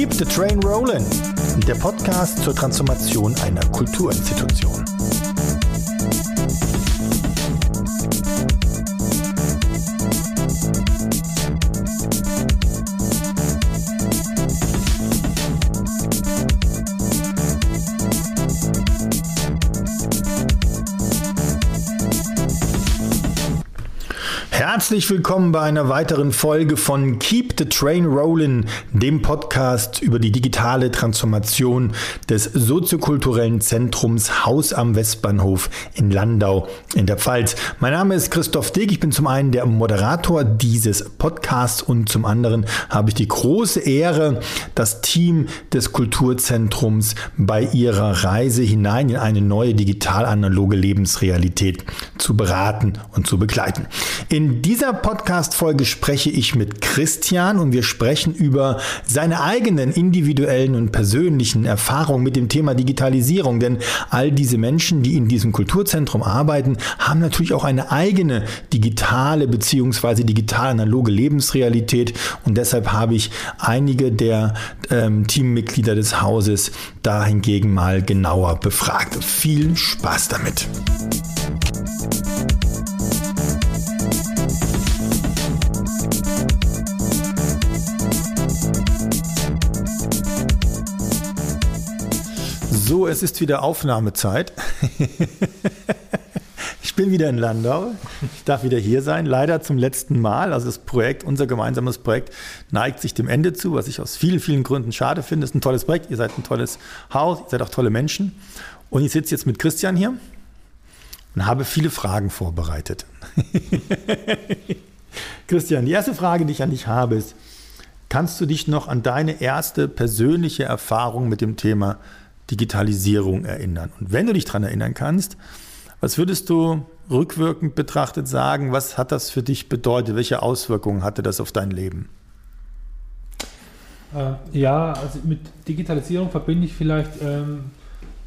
Keep the Train Rollin', der Podcast zur Transformation einer Kulturinstitution. Herzlich willkommen bei einer weiteren Folge von Keep the Train Rollin', dem Podcast über die digitale Transformation des soziokulturellen Zentrums Haus am Westbahnhof in Landau in der Pfalz. Mein Name ist Christoph Dick, ich bin zum einen der Moderator dieses Podcasts und zum anderen habe ich die große Ehre, das Team des Kulturzentrums bei ihrer Reise hinein in eine neue digital-analoge Lebensrealität zu beraten und zu begleiten. In dieser Podcast-Folge spreche ich mit Christian und wir sprechen über seine eigenen individuellen und persönlichen Erfahrungen mit dem Thema Digitalisierung. Denn all diese Menschen, die in diesem Kulturzentrum arbeiten, haben natürlich auch eine eigene digitale bzw. digital-analoge Lebensrealität. Und deshalb habe ich einige der ähm, Teammitglieder des Hauses dahingegen mal genauer befragt. Viel Spaß damit. So, es ist wieder Aufnahmezeit. ich bin wieder in Landau. Ich darf wieder hier sein. Leider zum letzten Mal. Also das Projekt, unser gemeinsames Projekt, neigt sich dem Ende zu, was ich aus vielen, vielen Gründen schade finde. Es ist ein tolles Projekt. Ihr seid ein tolles Haus. Ihr seid auch tolle Menschen. Und ich sitze jetzt mit Christian hier und habe viele Fragen vorbereitet. Christian, die erste Frage, die ich an dich habe, ist, kannst du dich noch an deine erste persönliche Erfahrung mit dem Thema Digitalisierung erinnern. Und wenn du dich daran erinnern kannst, was würdest du rückwirkend betrachtet sagen, was hat das für dich bedeutet? Welche Auswirkungen hatte das auf dein Leben? Äh, ja, also mit Digitalisierung verbinde ich vielleicht ähm,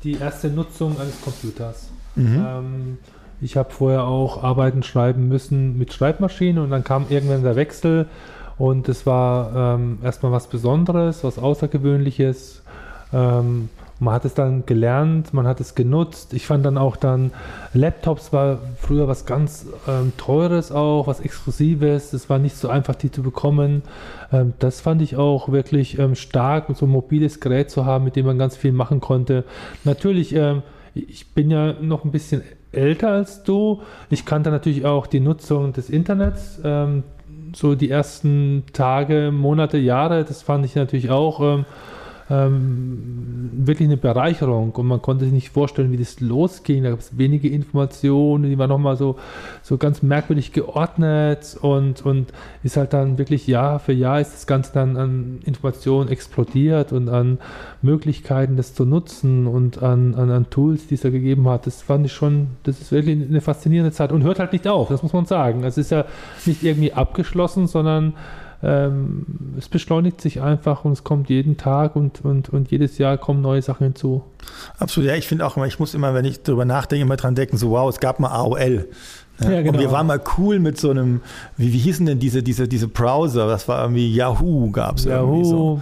die erste Nutzung eines Computers. Mhm. Ähm, ich habe vorher auch Arbeiten schreiben müssen mit Schreibmaschinen und dann kam irgendwann der Wechsel und es war ähm, erstmal was Besonderes, was Außergewöhnliches. Ähm, man hat es dann gelernt, man hat es genutzt. Ich fand dann auch dann, Laptops war früher was ganz ähm, Teures auch, was Exklusives. Es war nicht so einfach, die zu bekommen. Ähm, das fand ich auch wirklich ähm, stark, so ein mobiles Gerät zu haben, mit dem man ganz viel machen konnte. Natürlich, ähm, ich bin ja noch ein bisschen älter als du. Ich kannte natürlich auch die Nutzung des Internets. Ähm, so die ersten Tage, Monate, Jahre, das fand ich natürlich auch ähm, ähm, wirklich eine Bereicherung und man konnte sich nicht vorstellen, wie das losging. Da gab es wenige Informationen, die waren nochmal so, so ganz merkwürdig geordnet und, und ist halt dann wirklich Jahr für Jahr ist das Ganze dann an Informationen explodiert und an Möglichkeiten, das zu nutzen und an, an, an Tools, die es da gegeben hat. Das fand ich schon, das ist wirklich eine faszinierende Zeit und hört halt nicht auf, das muss man sagen. Es ist ja nicht irgendwie abgeschlossen, sondern ähm, es beschleunigt sich einfach und es kommt jeden Tag und, und, und jedes Jahr kommen neue Sachen hinzu. Absolut, ja, ich finde auch immer, ich muss immer, wenn ich darüber nachdenke, immer dran denken, so wow, es gab mal AOL. Ja, ja, genau. Und wir waren mal cool mit so einem, wie, wie hießen denn diese, diese, diese Browser? Das war irgendwie Yahoo, gab es irgendwie so.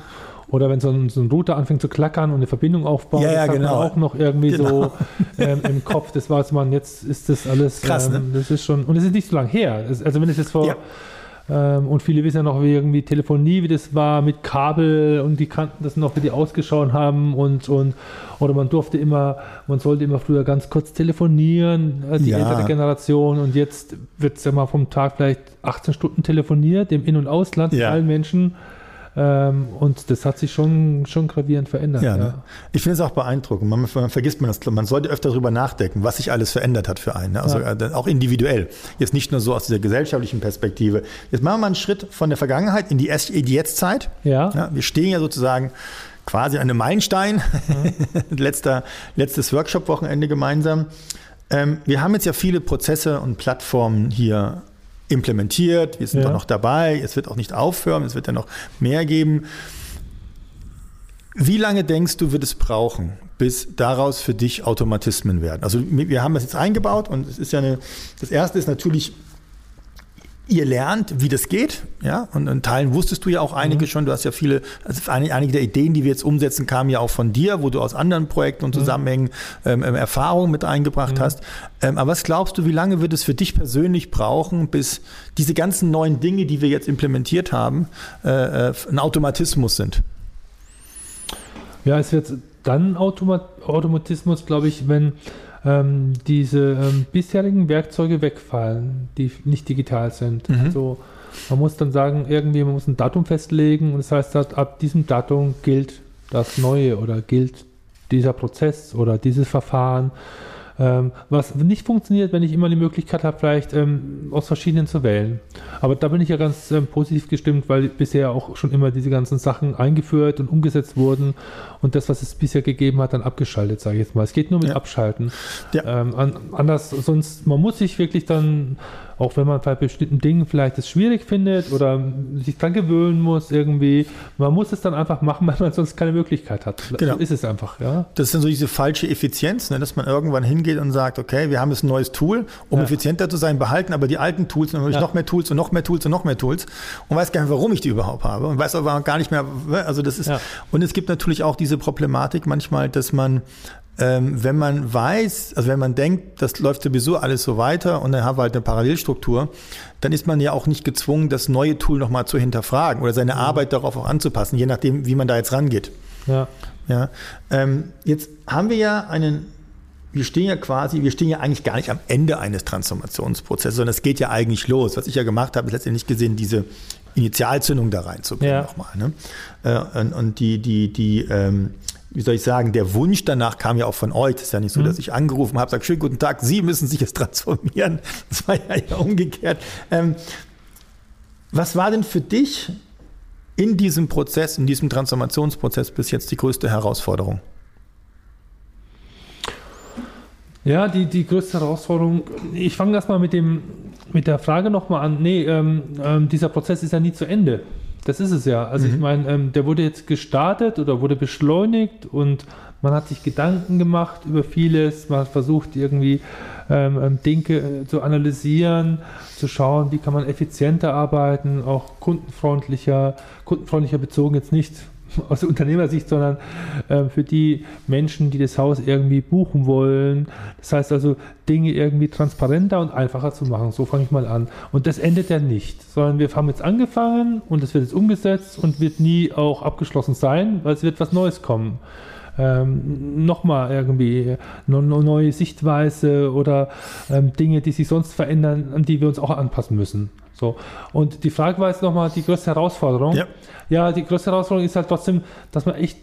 Oder wenn so ein, so ein, Router anfängt zu klackern und eine Verbindung aufbaut, ja, ja, das genau. auch noch irgendwie genau. so ähm, im Kopf. Das war man, jetzt ist das alles, Krass, ne? ähm, das ist schon, und es ist nicht so lange her. Also wenn es jetzt vor ja. Ähm, und viele wissen ja noch, wie irgendwie Telefonie, wie das war mit Kabel und die kannten das noch, wie die ausgeschaut haben und, und oder man durfte immer, man sollte immer früher ganz kurz telefonieren, äh, die ja. ältere Generation und jetzt wird es ja mal vom Tag vielleicht 18 Stunden telefoniert, im In- und Ausland, ja. allen Menschen. Ähm, und das hat sich schon, schon gravierend verändert. Ja, ne? ja. Ich finde es auch beeindruckend. Man, man, vergisst man das. Man sollte öfter darüber nachdenken, was sich alles verändert hat für einen. Ne? Also ja. äh, auch individuell. Jetzt nicht nur so aus dieser gesellschaftlichen Perspektive. Jetzt machen wir mal einen Schritt von der Vergangenheit in die, in die Jetztzeit. Ja. ja. Wir stehen ja sozusagen quasi an einem Meilenstein. Mhm. Letzter, letztes Workshop-Wochenende gemeinsam. Ähm, wir haben jetzt ja viele Prozesse und Plattformen hier implementiert, wir sind ja. noch dabei, es wird auch nicht aufhören, es wird ja noch mehr geben. Wie lange denkst du, wird es brauchen, bis daraus für dich Automatismen werden? Also wir haben das jetzt eingebaut und es ist ja eine, das erste ist natürlich, ihr lernt, wie das geht, ja, und in Teilen wusstest du ja auch einige mhm. schon, du hast ja viele, also einige der Ideen, die wir jetzt umsetzen, kamen ja auch von dir, wo du aus anderen Projekten und mhm. Zusammenhängen ähm, ähm, Erfahrungen mit eingebracht mhm. hast. Ähm, aber was glaubst du, wie lange wird es für dich persönlich brauchen, bis diese ganzen neuen Dinge, die wir jetzt implementiert haben, äh, äh ein Automatismus sind? Ja, es wird dann Automat Automatismus, glaube ich, wenn ähm, diese ähm, bisherigen Werkzeuge wegfallen, die nicht digital sind. Mhm. Also man muss dann sagen, irgendwie, man muss ein Datum festlegen und das heißt, ab diesem Datum gilt das Neue oder gilt dieser Prozess oder dieses Verfahren. Ähm, was nicht funktioniert, wenn ich immer die Möglichkeit habe, vielleicht ähm, aus verschiedenen zu wählen. Aber da bin ich ja ganz ähm, positiv gestimmt, weil bisher auch schon immer diese ganzen Sachen eingeführt und umgesetzt wurden und das, was es bisher gegeben hat, dann abgeschaltet, sage ich jetzt mal. Es geht nur mit ja. Abschalten. Ja. Ähm, an, anders, sonst, man muss sich wirklich dann auch wenn man bei bestimmten Dingen vielleicht es schwierig findet oder sich dran gewöhnen muss irgendwie, man muss es dann einfach machen, weil man sonst keine Möglichkeit hat. Genau. So ist es einfach, ja. Das ist dann so diese falsche Effizienz, ne, dass man irgendwann hingeht und sagt, okay, wir haben jetzt ein neues Tool, um ja. effizienter zu sein, behalten aber die alten Tools und dann ja. noch mehr Tools und noch mehr Tools und noch mehr Tools und weiß gar nicht, warum ich die überhaupt habe und weiß aber gar nicht mehr, also das ist, ja. und es gibt natürlich auch diese Problematik manchmal, dass man wenn man weiß, also wenn man denkt, das läuft sowieso alles so weiter und dann haben wir halt eine Parallelstruktur, dann ist man ja auch nicht gezwungen, das neue Tool nochmal zu hinterfragen oder seine mhm. Arbeit darauf auch anzupassen, je nachdem, wie man da jetzt rangeht. Ja. ja. Ähm, jetzt haben wir ja einen, wir stehen ja quasi, wir stehen ja eigentlich gar nicht am Ende eines Transformationsprozesses, sondern es geht ja eigentlich los. Was ich ja gemacht habe, ist letztendlich gesehen, diese Initialzündung da reinzubringen ja. nochmal. Ne? Äh, und, und die, die, die, ähm, wie soll ich sagen, der Wunsch danach kam ja auch von euch. Es ist ja nicht so, mhm. dass ich angerufen habe, sage, schönen guten Tag, Sie müssen sich jetzt transformieren. Das war ja, ja umgekehrt. Ähm, was war denn für dich in diesem Prozess, in diesem Transformationsprozess bis jetzt die größte Herausforderung? Ja, die, die größte Herausforderung, ich fange erstmal mit, mit der Frage nochmal an. Nee, ähm, ähm, dieser Prozess ist ja nie zu Ende. Das ist es ja. Also mhm. ich meine, ähm, der wurde jetzt gestartet oder wurde beschleunigt und man hat sich Gedanken gemacht über vieles. Man hat versucht irgendwie ähm, ähm Dinge äh, zu analysieren, zu schauen, wie kann man effizienter arbeiten, auch kundenfreundlicher, kundenfreundlicher bezogen jetzt nicht aus Unternehmersicht, sondern äh, für die Menschen, die das Haus irgendwie buchen wollen. Das heißt also, Dinge irgendwie transparenter und einfacher zu machen. So fange ich mal an. Und das endet ja nicht, sondern wir haben jetzt angefangen und es wird jetzt umgesetzt und wird nie auch abgeschlossen sein, weil es wird was Neues kommen. Ähm, nochmal irgendwie eine neue Sichtweise oder ähm, Dinge, die sich sonst verändern, an die wir uns auch anpassen müssen. So. Und die Frage war jetzt nochmal die größte Herausforderung. Ja. ja, die größte Herausforderung ist halt trotzdem, dass man echt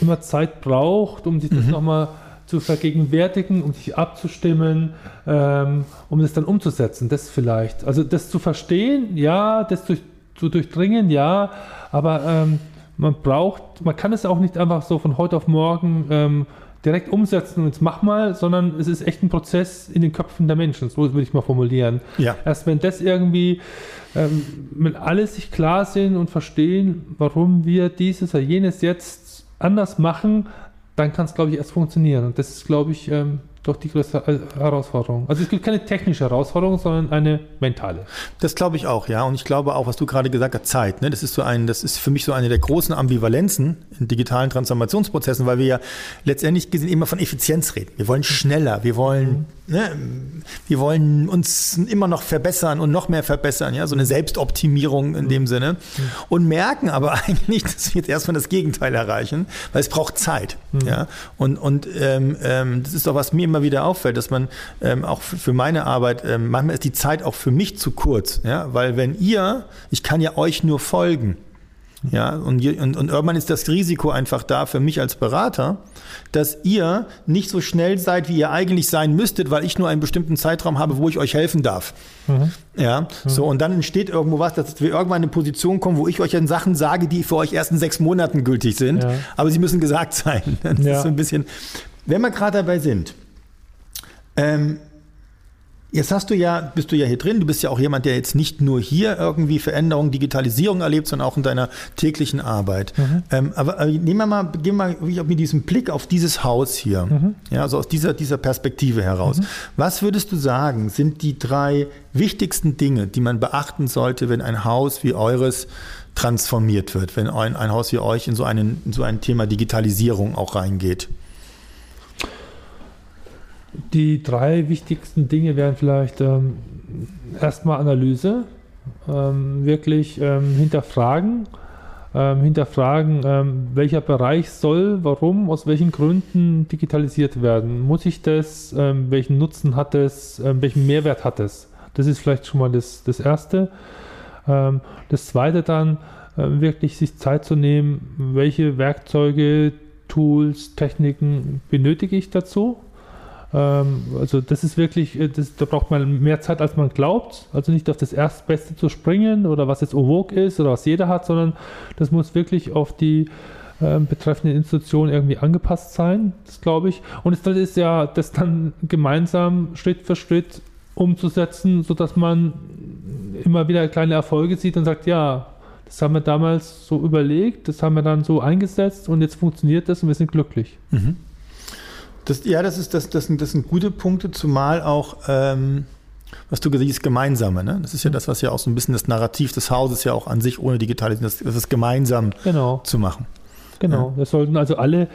immer Zeit braucht, um sich das mhm. nochmal zu vergegenwärtigen, um sich abzustimmen, ähm, um das dann umzusetzen. Das vielleicht. Also das zu verstehen, ja, das durch, zu durchdringen, ja, aber ähm, man braucht, man kann es auch nicht einfach so von heute auf morgen ähm, direkt umsetzen und jetzt mach mal, sondern es ist echt ein Prozess in den Köpfen der Menschen, so würde ich mal formulieren. Ja. Erst wenn das irgendwie, ähm, wenn alle sich klar sind und verstehen, warum wir dieses oder jenes jetzt anders machen, dann kann es, glaube ich, erst funktionieren. Und das ist, glaube ich, ähm, doch die größte Herausforderung. Also es gibt keine technische Herausforderung, sondern eine mentale. Das glaube ich auch, ja. Und ich glaube auch, was du gerade gesagt hast, Zeit. Ne? Das ist so ein, das ist für mich so eine der großen Ambivalenzen digitalen Transformationsprozessen, weil wir ja letztendlich gesehen immer von Effizienz reden. Wir wollen schneller, wir wollen, ne, wir wollen uns immer noch verbessern und noch mehr verbessern, ja, so eine Selbstoptimierung in dem Sinne. Und merken aber eigentlich, dass wir jetzt erstmal das Gegenteil erreichen, weil es braucht Zeit. Mhm. Ja. Und, und ähm, ähm, das ist doch was mir immer wieder auffällt, dass man ähm, auch für meine Arbeit, ähm, manchmal ist die Zeit auch für mich zu kurz, ja, weil wenn ihr, ich kann ja euch nur folgen, ja, und, und, und irgendwann ist das Risiko einfach da für mich als Berater, dass ihr nicht so schnell seid, wie ihr eigentlich sein müsstet, weil ich nur einen bestimmten Zeitraum habe, wo ich euch helfen darf. Mhm. Ja, mhm. so, und dann entsteht irgendwo was, dass wir irgendwann in eine Position kommen, wo ich euch dann Sachen sage, die für euch erst in sechs Monaten gültig sind, ja. aber sie müssen gesagt sein. Das ja. ist so ein bisschen, wenn wir gerade dabei sind, ähm, Jetzt hast du ja, bist du ja hier drin, du bist ja auch jemand, der jetzt nicht nur hier irgendwie Veränderung, Digitalisierung erlebt, sondern auch in deiner täglichen Arbeit. Mhm. Ähm, aber äh, nehmen wir mal, gehen wir mal mit diesem Blick auf dieses Haus hier, mhm. ja, also aus dieser, dieser Perspektive heraus. Mhm. Was würdest du sagen, sind die drei wichtigsten Dinge, die man beachten sollte, wenn ein Haus wie eures transformiert wird, wenn ein, ein Haus wie euch in so, einen, in so ein Thema Digitalisierung auch reingeht? Die drei wichtigsten Dinge wären vielleicht ähm, erstmal Analyse, ähm, wirklich ähm, hinterfragen, ähm, hinterfragen, ähm, welcher Bereich soll, warum, aus welchen Gründen digitalisiert werden. Muss ich das, ähm, welchen Nutzen hat es, welchen Mehrwert hat es? Das ist vielleicht schon mal das, das Erste. das Zweite dann, äh, wirklich sich Zeit zu nehmen, welche Werkzeuge, Tools, Techniken benötige ich dazu also das ist wirklich, äh, das, da braucht man mehr Zeit, als man glaubt. Also nicht auf das Erstbeste zu springen oder was jetzt Ovog ist oder was jeder hat, sondern das muss wirklich auf die äh, betreffende Institution irgendwie angepasst sein, das glaube ich. Und das ist ja, das dann gemeinsam Schritt für Schritt umzusetzen, sodass man immer wieder kleine Erfolge sieht und sagt, ja, das haben wir damals so überlegt, das haben wir dann so eingesetzt und jetzt funktioniert das und wir sind glücklich. Mhm. Das, ja, das, ist, das, das, sind, das sind gute Punkte, zumal auch, ähm, was du gesagt hast, Gemeinsame. Ne? Das ist ja mhm. das, was ja auch so ein bisschen das Narrativ des Hauses ja auch an sich ohne Digitalisierung, das, das ist gemeinsam genau. zu machen. Genau, ja. das sollten also alle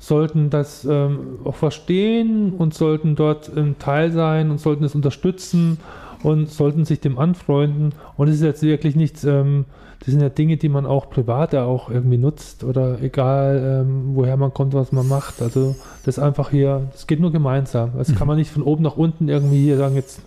sollten das ähm, auch verstehen und sollten dort ähm, Teil sein und sollten es unterstützen und sollten sich dem anfreunden. Und es ist jetzt wirklich nichts, ähm, das sind ja Dinge, die man auch privat ja auch irgendwie nutzt oder egal, ähm, woher man kommt, was man macht. Also das ist einfach hier, das geht nur gemeinsam. Das mhm. kann man nicht von oben nach unten irgendwie hier sagen, jetzt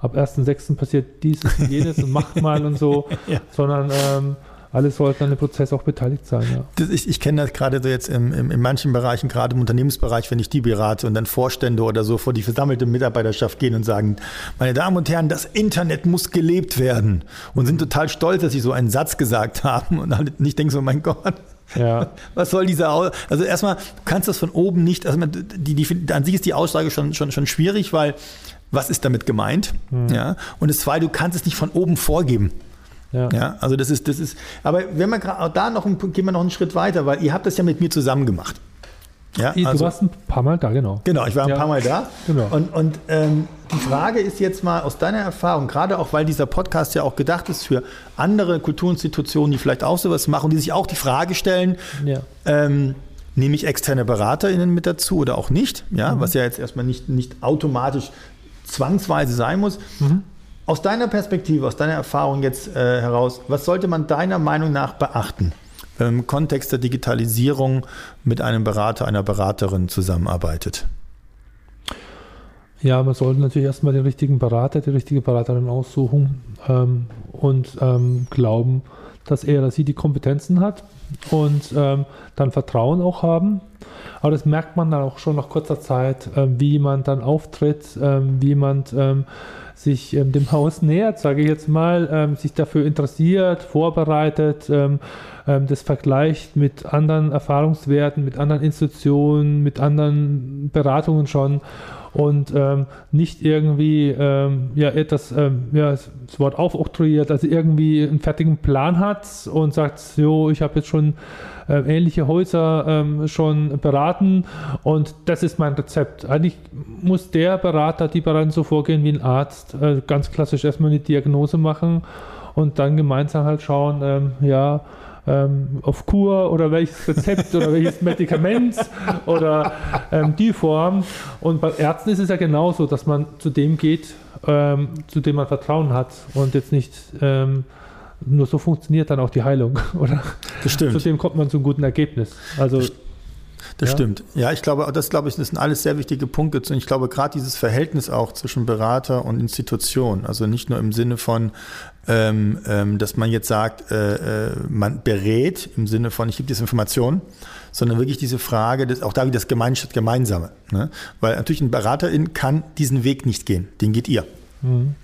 ab 1.6. passiert dieses und jenes und macht mal und so, ja. sondern ähm, alle sollten an dem Prozess auch beteiligt sein. Ja. Das, ich, ich kenne das gerade so jetzt im, im, in manchen Bereichen, gerade im Unternehmensbereich, wenn ich die berate und dann Vorstände oder so vor die versammelte Mitarbeiterschaft gehen und sagen, meine Damen und Herren, das Internet muss gelebt werden und sind total stolz, dass sie so einen Satz gesagt haben und halt nicht denken so, mein Gott, ja. Was soll dieser Aus Also erstmal, du kannst das von oben nicht, also die, die, an sich ist die Aussage schon, schon, schon schwierig, weil was ist damit gemeint? Mhm. Ja. Und das zweite, du kannst es nicht von oben vorgeben. Ja. ja. also das ist, das ist, aber wenn man gerade da noch, gehen wir noch einen Schritt weiter, weil ihr habt das ja mit mir zusammen gemacht. Ja, du also, warst ein paar Mal da, genau. Genau, ich war ein ja. paar Mal da. Genau. Und, und ähm, die Frage ist jetzt mal aus deiner Erfahrung, gerade auch weil dieser Podcast ja auch gedacht ist für andere Kulturinstitutionen, die vielleicht auch sowas machen, die sich auch die Frage stellen, ja. ähm, nehme ich externe BeraterInnen mit dazu oder auch nicht? Ja, mhm. was ja jetzt erstmal nicht, nicht automatisch zwangsweise sein muss. Mhm. Aus deiner Perspektive, aus deiner Erfahrung jetzt äh, heraus, was sollte man deiner Meinung nach beachten, wenn man im Kontext der Digitalisierung mit einem Berater, einer Beraterin zusammenarbeitet? Ja, man sollte natürlich erstmal den richtigen Berater, die richtige Beraterin aussuchen ähm, und ähm, glauben, dass er oder sie die Kompetenzen hat und ähm, dann Vertrauen auch haben. Aber das merkt man dann auch schon nach kurzer Zeit, äh, wie man dann auftritt, äh, wie jemand ähm, sich ähm, dem Haus nähert, sage ich jetzt mal, ähm, sich dafür interessiert, vorbereitet, ähm, ähm, das vergleicht mit anderen Erfahrungswerten, mit anderen Institutionen, mit anderen Beratungen schon und ähm, nicht irgendwie ähm, ja, etwas, ähm, ja, das Wort aufoktroyiert, also irgendwie einen fertigen Plan hat und sagt, so, ich habe jetzt schon äh, ähnliche Häuser ähm, schon beraten und das ist mein Rezept. Eigentlich muss der Berater, die Beraterin so vorgehen wie ein Arzt, äh, ganz klassisch erstmal eine Diagnose machen und dann gemeinsam halt schauen, ähm, ja, ähm, auf Kur oder welches Rezept oder welches Medikament oder ähm, die Form. Und bei Ärzten ist es ja genauso, dass man zu dem geht, ähm, zu dem man Vertrauen hat und jetzt nicht ähm, nur so funktioniert dann auch die Heilung, oder? Das stimmt. Zu dem kommt man zu einem guten Ergebnis. Also das ja? stimmt. Ja, ich glaube, das glaube ich, das sind alles sehr wichtige Punkte. Und ich glaube, gerade dieses Verhältnis auch zwischen Berater und Institution, also nicht nur im Sinne von, ähm, ähm, dass man jetzt sagt, äh, äh, man berät im Sinne von, ich gebe diese Informationen, sondern wirklich diese Frage, dass auch da wie das Gemeinschaft Gemeinsame. Ne? Weil natürlich ein Beraterin kann diesen Weg nicht gehen, den geht ihr. Mhm.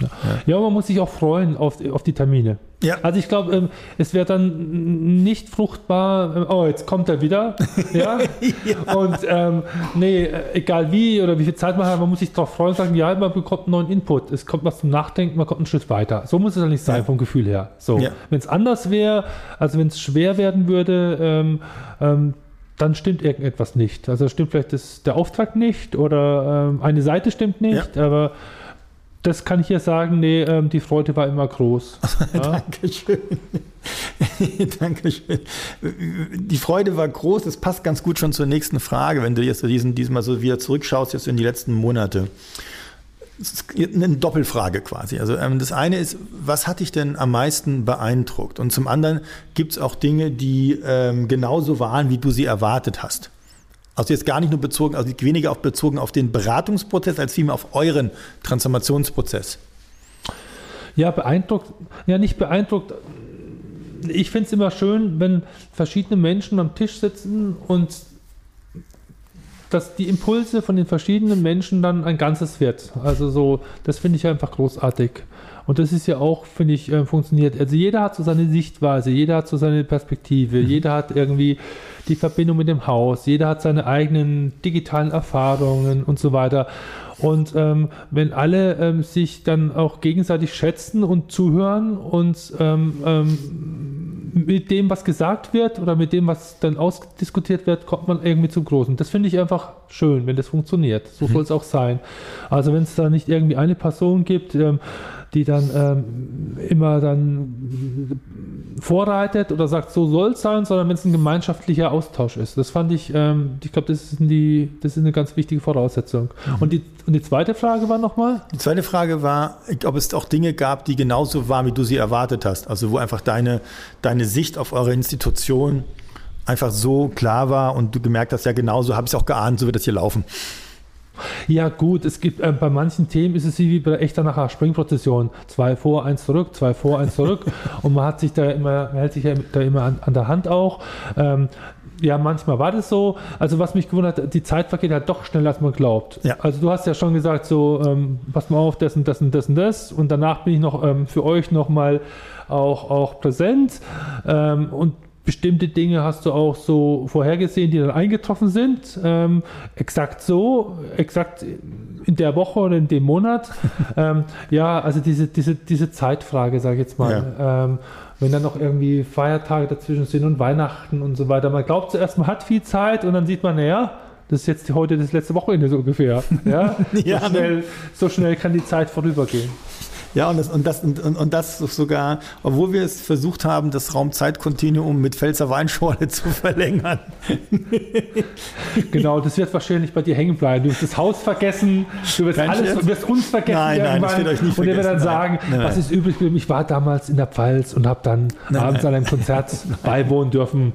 Ja. ja. man muss sich auch freuen auf, auf die Termine. Ja. Also ich glaube, ähm, es wäre dann nicht fruchtbar, ähm, oh, jetzt kommt er wieder. ja? ja. Und ähm, nee, äh, egal wie oder wie viel Zeit man hat, man muss sich darauf freuen und sagen, ja, man bekommt einen neuen Input. Es kommt was zum Nachdenken, man kommt einen Schritt weiter. So muss es ja nicht sein ja. vom Gefühl her. So. Ja. Wenn es anders wäre, also wenn es schwer werden würde, ähm, ähm, dann stimmt irgendetwas nicht. Also stimmt vielleicht das, der Auftrag nicht oder ähm, eine Seite stimmt nicht, aber das kann ich ja sagen, nee, ähm, die Freude war immer groß. Ja? Dankeschön. Dankeschön. Die Freude war groß, das passt ganz gut schon zur nächsten Frage, wenn du jetzt diesen, diesmal so wieder zurückschaust, jetzt in die letzten Monate. eine Doppelfrage quasi. Also ähm, das eine ist, was hat dich denn am meisten beeindruckt? Und zum anderen gibt es auch Dinge, die ähm, genauso waren, wie du sie erwartet hast. Also jetzt gar nicht nur bezogen, also weniger auf bezogen auf den Beratungsprozess, als vielmehr auf euren Transformationsprozess. Ja, beeindruckt, ja nicht beeindruckt. Ich finde es immer schön, wenn verschiedene Menschen am Tisch sitzen und dass die Impulse von den verschiedenen Menschen dann ein Ganzes wird. Also so, das finde ich einfach großartig. Und das ist ja auch, finde ich, äh, funktioniert. Also jeder hat so seine Sichtweise, jeder hat so seine Perspektive, mhm. jeder hat irgendwie die Verbindung mit dem Haus, jeder hat seine eigenen digitalen Erfahrungen und so weiter. Und ähm, wenn alle ähm, sich dann auch gegenseitig schätzen und zuhören und ähm, ähm, mit dem, was gesagt wird oder mit dem, was dann ausdiskutiert wird, kommt man irgendwie zum Großen. Das finde ich einfach schön, wenn das funktioniert. So mhm. soll es auch sein. Also wenn es da nicht irgendwie eine Person gibt, ähm, die dann ähm, immer dann vorreitet oder sagt, so soll es sein, sondern wenn es ein gemeinschaftlicher Austausch ist. Das fand ich, ähm, ich glaube, das, ist das ist eine ganz wichtige Voraussetzung. Mhm. Und, die, und die zweite Frage war nochmal? Die zweite Frage war, ob es auch Dinge gab, die genauso waren, wie du sie erwartet hast. Also wo einfach deine, deine Sicht auf eure Institution einfach so klar war und du gemerkt hast, ja genauso habe ich es auch geahnt, so wird das hier laufen. Ja, gut, es gibt äh, bei manchen Themen ist es wie bei der echter nachher Springprozession. Zwei vor, eins zurück, zwei vor, eins zurück. und man hat sich da immer, hält sich da immer an, an der Hand auch. Ähm, ja, manchmal war das so. Also was mich gewundert hat, die Zeit vergeht halt doch schneller, als man glaubt. Ja. Also du hast ja schon gesagt, so, ähm, pass mal auf, das und das und das und das. Und danach bin ich noch ähm, für euch nochmal auch, auch präsent. Ähm, und bestimmte Dinge hast du auch so vorhergesehen, die dann eingetroffen sind. Ähm, exakt so, exakt in der Woche oder in dem Monat. ähm, ja, also diese, diese, diese Zeitfrage, sage ich jetzt mal. Ja. Ähm, wenn dann noch irgendwie Feiertage dazwischen sind und Weihnachten und so weiter. Man glaubt zuerst, man hat viel Zeit und dann sieht man, naja, das ist jetzt heute das letzte Wochenende so ungefähr. Ja? ja so, schnell, so schnell kann die Zeit vorübergehen. Ja, und das, und das, und, und das sogar, obwohl wir es versucht haben, das Raumzeitkontinuum mit Pfälzer Weinschorle zu verlängern. genau, das wird wahrscheinlich bei dir hängen bleiben. Du wirst das Haus vergessen, du wirst Kein alles, du wirst uns vergessen. Nein, nein, das wird euch nicht Und er wird dann sagen, nein, nein. was ist übrig geblieben? Ich war damals in der Pfalz und habe dann nein, abends an einem Konzert beiwohnen dürfen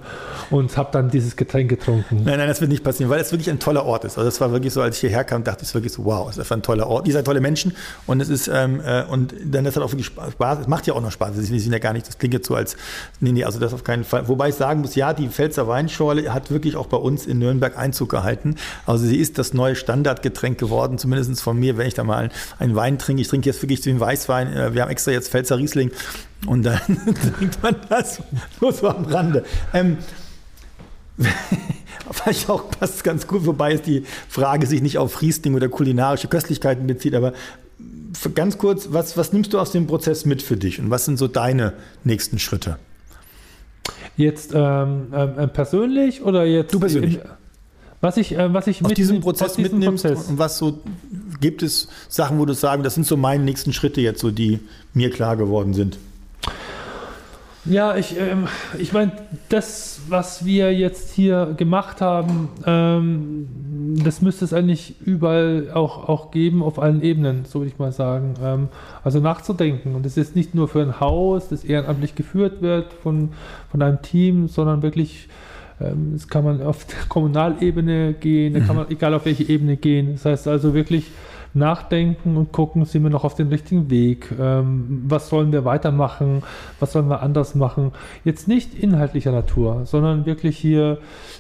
und habe dann dieses Getränk getrunken. Nein, nein, das wird nicht passieren, weil es wirklich ein toller Ort ist. Also es war wirklich so, als ich hierher kam, dachte ich wirklich so, wow, ist ein toller Ort. Ihr seid tolle Menschen und es ist, ähm, äh, und dann das hat auch wirklich Spaß. Es macht ja auch noch Spaß. Wir sind ja gar nicht, das klingt jetzt so als, nee, nee, also das auf keinen Fall. Wobei ich sagen muss, ja, die Pfälzer Weinschorle hat wirklich auch bei uns in Nürnberg Einzug gehalten. Also sie ist das neue Standardgetränk geworden, zumindest von mir, wenn ich da mal einen Wein trinke. Ich trinke jetzt wirklich den Weißwein. Äh, wir haben extra jetzt Pfälzer Riesling und dann trinkt man das nur so am Rande. Ähm, Vielleicht auch passt ganz gut, wobei es die Frage sich nicht auf Riesling oder kulinarische Köstlichkeiten bezieht, aber ganz kurz, was, was nimmst du aus dem Prozess mit für dich und was sind so deine nächsten Schritte? Jetzt ähm, äh, persönlich oder jetzt? Du persönlich. In, was ich, äh, was ich aus mit diesem Prozess aus diesem mitnimmst Prozess. und was so gibt es Sachen, wo du sagen, das sind so meine nächsten Schritte jetzt, so die mir klar geworden sind. Ja, ich, ähm, ich meine, das, was wir jetzt hier gemacht haben, ähm, das müsste es eigentlich überall auch, auch geben, auf allen Ebenen, so würde ich mal sagen. Ähm, also nachzudenken. Und das ist nicht nur für ein Haus, das ehrenamtlich geführt wird von, von einem Team, sondern wirklich, ähm, das kann man auf der Kommunalebene gehen, da kann man, egal auf welche Ebene gehen. Das heißt also wirklich, nachdenken und gucken, sind wir noch auf dem richtigen Weg? Ähm, was sollen wir weitermachen? Was sollen wir anders machen? Jetzt nicht inhaltlicher Natur, sondern wirklich hier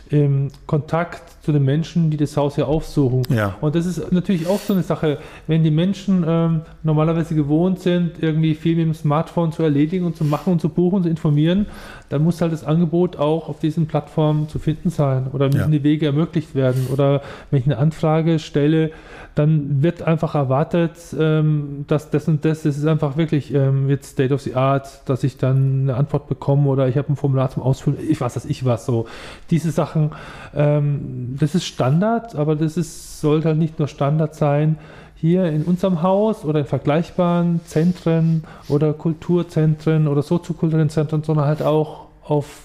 im Kontakt zu den Menschen, die das Haus hier aufsuchen. Ja. Und das ist natürlich auch so eine Sache, wenn die Menschen ähm, normalerweise gewohnt sind, irgendwie viel mit dem Smartphone zu erledigen und zu machen und zu buchen und zu informieren, dann muss halt das Angebot auch auf diesen Plattformen zu finden sein oder müssen ja. die Wege ermöglicht werden. Oder wenn ich eine Anfrage stelle, dann wird einfach erwartet, ähm, dass das und das, das ist einfach wirklich ähm, jetzt State of the Art, dass ich dann eine Antwort bekomme oder ich habe ein Formular zum Ausfüllen, ich weiß, dass ich was so. Diese Sachen, ähm, das ist Standard, aber das ist, sollte halt nicht nur Standard sein, hier in unserem Haus oder in vergleichbaren Zentren oder Kulturzentren oder soziokulturellen Zentren, sondern halt auch auf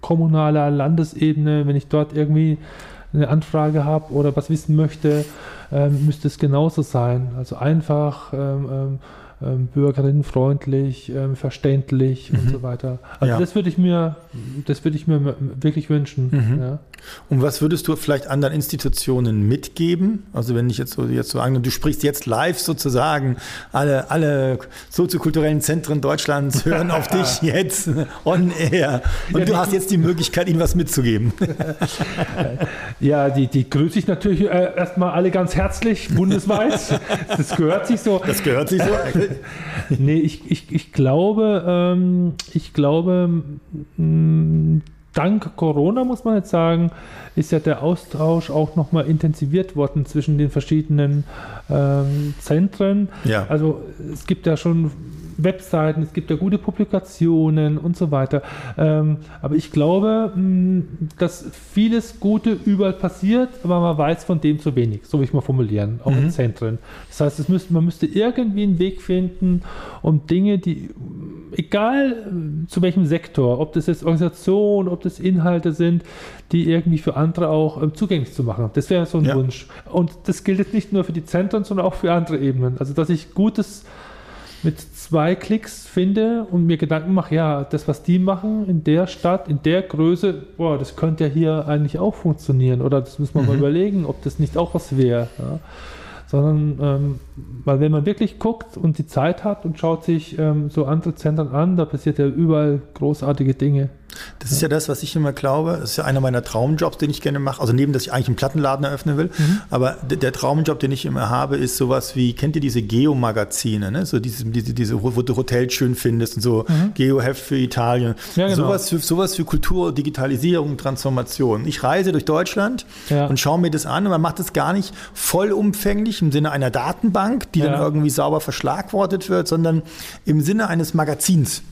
kommunaler Landesebene, wenn ich dort irgendwie eine Anfrage habe oder was wissen möchte, ähm, müsste es genauso sein. Also einfach ähm, ähm, bürgerinnenfreundlich, ähm, verständlich mhm. und so weiter. Also ja. das würde ich mir, das würde ich mir wirklich wünschen. Mhm. Ja. Und was würdest du vielleicht anderen Institutionen mitgeben? Also wenn ich jetzt so jetzt so angenommen, du sprichst jetzt live sozusagen, alle, alle soziokulturellen Zentren Deutschlands hören auf dich jetzt on air. Und ja, du hast jetzt die Möglichkeit, ihnen was mitzugeben. ja, die, die grüße ich natürlich äh, erstmal alle ganz herzlich, bundesweit. Das gehört sich so. Das gehört sich so. nee, ich, ich, ich glaube, ähm, ich glaube, mh, dank Corona, muss man jetzt sagen, ist ja der Austausch auch nochmal intensiviert worden zwischen den verschiedenen ähm, Zentren. Ja. Also es gibt ja schon Webseiten, es gibt ja gute Publikationen und so weiter. Ähm, aber ich glaube, mh, dass vieles Gute überall passiert, aber man weiß von dem zu wenig, so will ich mal formulieren, auch mhm. in Zentren. Das heißt, müsste, man müsste irgendwie einen Weg finden, um Dinge, die, egal äh, zu welchem Sektor, ob das jetzt Organisation, ob das Inhalte sind, die irgendwie für andere auch ähm, zugänglich zu machen. Das wäre so ein ja. Wunsch. Und das gilt jetzt nicht nur für die Zentren, sondern auch für andere Ebenen. Also, dass ich Gutes mit zwei Klicks finde und mir Gedanken mache, ja, das, was die machen in der Stadt, in der Größe, boah, das könnte ja hier eigentlich auch funktionieren. Oder das müssen wir mhm. mal überlegen, ob das nicht auch was wäre. Ja sondern ähm, weil wenn man wirklich guckt und die Zeit hat und schaut sich ähm, so andere Zentren an, da passiert ja überall großartige Dinge. Das ist ja das, was ich immer glaube. Das ist ja einer meiner Traumjobs, den ich gerne mache. Also neben, dass ich eigentlich einen Plattenladen eröffnen will. Mhm. Aber der Traumjob, den ich immer habe, ist sowas wie, kennt ihr diese Geo-Magazine? Ne? So diese, diese, diese, wo du Hotels schön findest und so mhm. Geo-Heft für Italien. Ja, genau. sowas, für, sowas für Kultur, Digitalisierung, Transformation. Ich reise durch Deutschland ja. und schaue mir das an und man macht das gar nicht vollumfänglich im Sinne einer Datenbank, die ja. dann irgendwie sauber verschlagwortet wird, sondern im Sinne eines Magazins.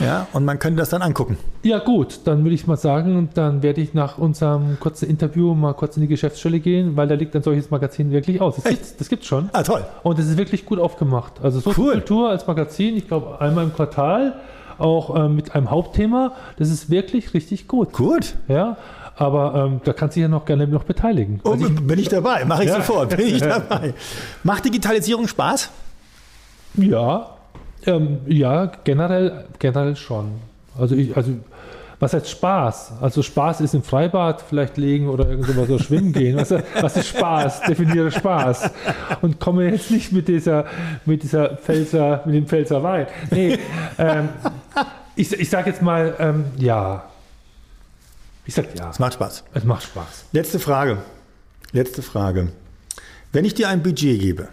Ja, und man könnte das dann angucken. Ja, gut, dann würde ich mal sagen, dann werde ich nach unserem kurzen Interview mal kurz in die Geschäftsstelle gehen, weil da liegt ein solches Magazin wirklich aus. Das gibt es gibt's schon. Ah, toll. Und es ist wirklich gut aufgemacht. Also so cool. Kultur als Magazin, ich glaube einmal im Quartal, auch äh, mit einem Hauptthema. Das ist wirklich richtig gut. Gut. Ja. Aber ähm, da kannst du ja noch gerne noch beteiligen. Oh, also ich, bin ich dabei, mache ich ja. sofort, bin ich dabei. Macht Digitalisierung Spaß? Ja, ähm, ja, generell, generell schon. Also ich, also was heißt Spaß? Also Spaß ist im Freibad vielleicht liegen oder irgendwas so schwimmen gehen. Was, was, ist Spaß? Definiere Spaß. Und komme jetzt nicht mit dieser, mit dieser Pfälzer, mit dem Pfälzer Wein. Nee, ähm, ich, ich sage jetzt mal, ähm, ja. Ich sage ja. Es macht Spaß. Es macht Spaß. Letzte Frage. Letzte Frage. Wenn ich dir ein Budget gebe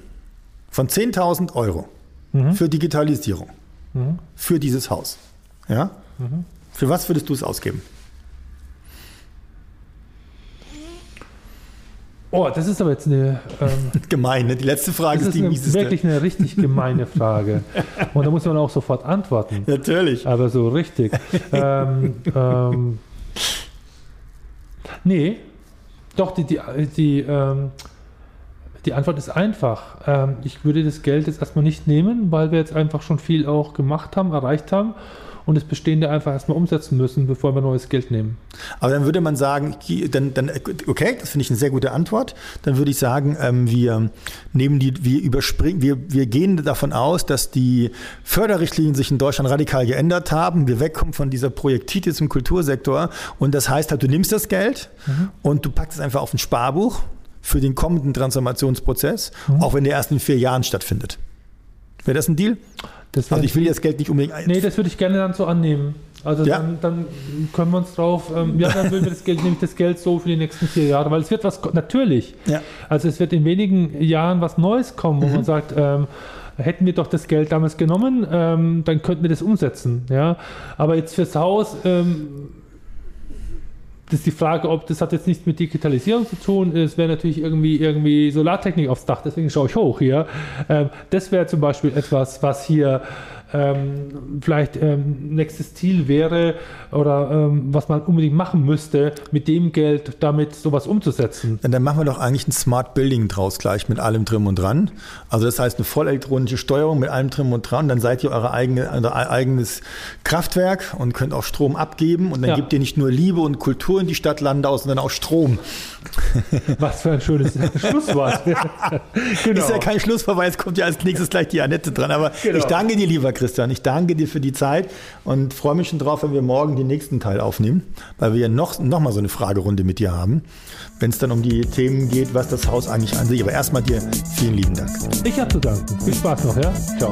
von 10.000 Euro, mhm. für Digitalisierung, mhm. für dieses Haus. Ja? Mhm. Für was würdest du es ausgeben? Oh, das ist aber jetzt eine. Ähm, gemeine. Die letzte Frage ist, ist die mieseste. wirklich eine richtig gemeine Frage. Und da muss man auch sofort antworten. Natürlich. Aber so richtig. ähm, ähm, nee, doch, die, die, die ähm, die Antwort ist einfach. Ähm, ich würde das Geld jetzt erstmal nicht nehmen, weil wir jetzt einfach schon viel auch gemacht haben, erreicht haben und das Bestehende einfach erstmal umsetzen müssen, bevor wir neues Geld nehmen. Aber dann würde man sagen, dann, dann okay, das finde ich eine sehr gute Antwort. Dann würde ich sagen, ähm, wir nehmen die, wir überspringen, wir, wir gehen davon aus, dass die Förderrichtlinien sich in Deutschland radikal geändert haben. Wir wegkommen von dieser Projektitis im Kultursektor und das heißt halt, du nimmst das Geld mhm. und du packst es einfach auf ein Sparbuch für den kommenden Transformationsprozess, mhm. auch wenn der erst in vier Jahren stattfindet. Wäre das ein Deal? Das also ich will das Geld nicht unbedingt ein. Nee, das würde ich gerne dann so annehmen. Also ja. dann, dann, können wir uns drauf, ähm, ja, dann will wir das Geld, nehme ich das Geld so für die nächsten vier Jahre, weil es wird was, natürlich, ja. also es wird in wenigen Jahren was Neues kommen, wo mhm. man sagt, ähm, hätten wir doch das Geld damals genommen, ähm, dann könnten wir das umsetzen, ja. Aber jetzt fürs Haus, ähm, das ist die Frage, ob das hat jetzt nichts mit Digitalisierung zu tun. Es wäre natürlich irgendwie, irgendwie Solartechnik aufs Dach, deswegen schaue ich hoch hier. Ähm, das wäre zum Beispiel etwas, was hier ähm, vielleicht ähm, nächstes Ziel wäre oder ähm, was man unbedingt machen müsste, mit dem Geld damit sowas umzusetzen. Ja, dann machen wir doch eigentlich ein Smart Building draus gleich mit allem drin und dran. Also das heißt eine vollelektronische Steuerung mit allem drin und dran. Dann seid ihr eure eigene, euer eigenes Kraftwerk und könnt auch Strom abgeben und dann ja. gebt ihr nicht nur Liebe und Kultur in die Stadt Landau, sondern auch Strom. Was für ein schönes Schlusswort. genau. Ist ja kein Schlusswort, weil es kommt ja als nächstes gleich die Annette dran. Aber genau. ich danke dir, lieber Christian. Ich danke dir für die Zeit und freue mich schon drauf, wenn wir morgen den nächsten Teil aufnehmen, weil wir ja noch, noch mal so eine Fragerunde mit dir haben, wenn es dann um die Themen geht, was das Haus eigentlich an sich. Aber erstmal dir vielen lieben Dank. Ich habe zu danken. Viel Spaß noch, ja? Ciao.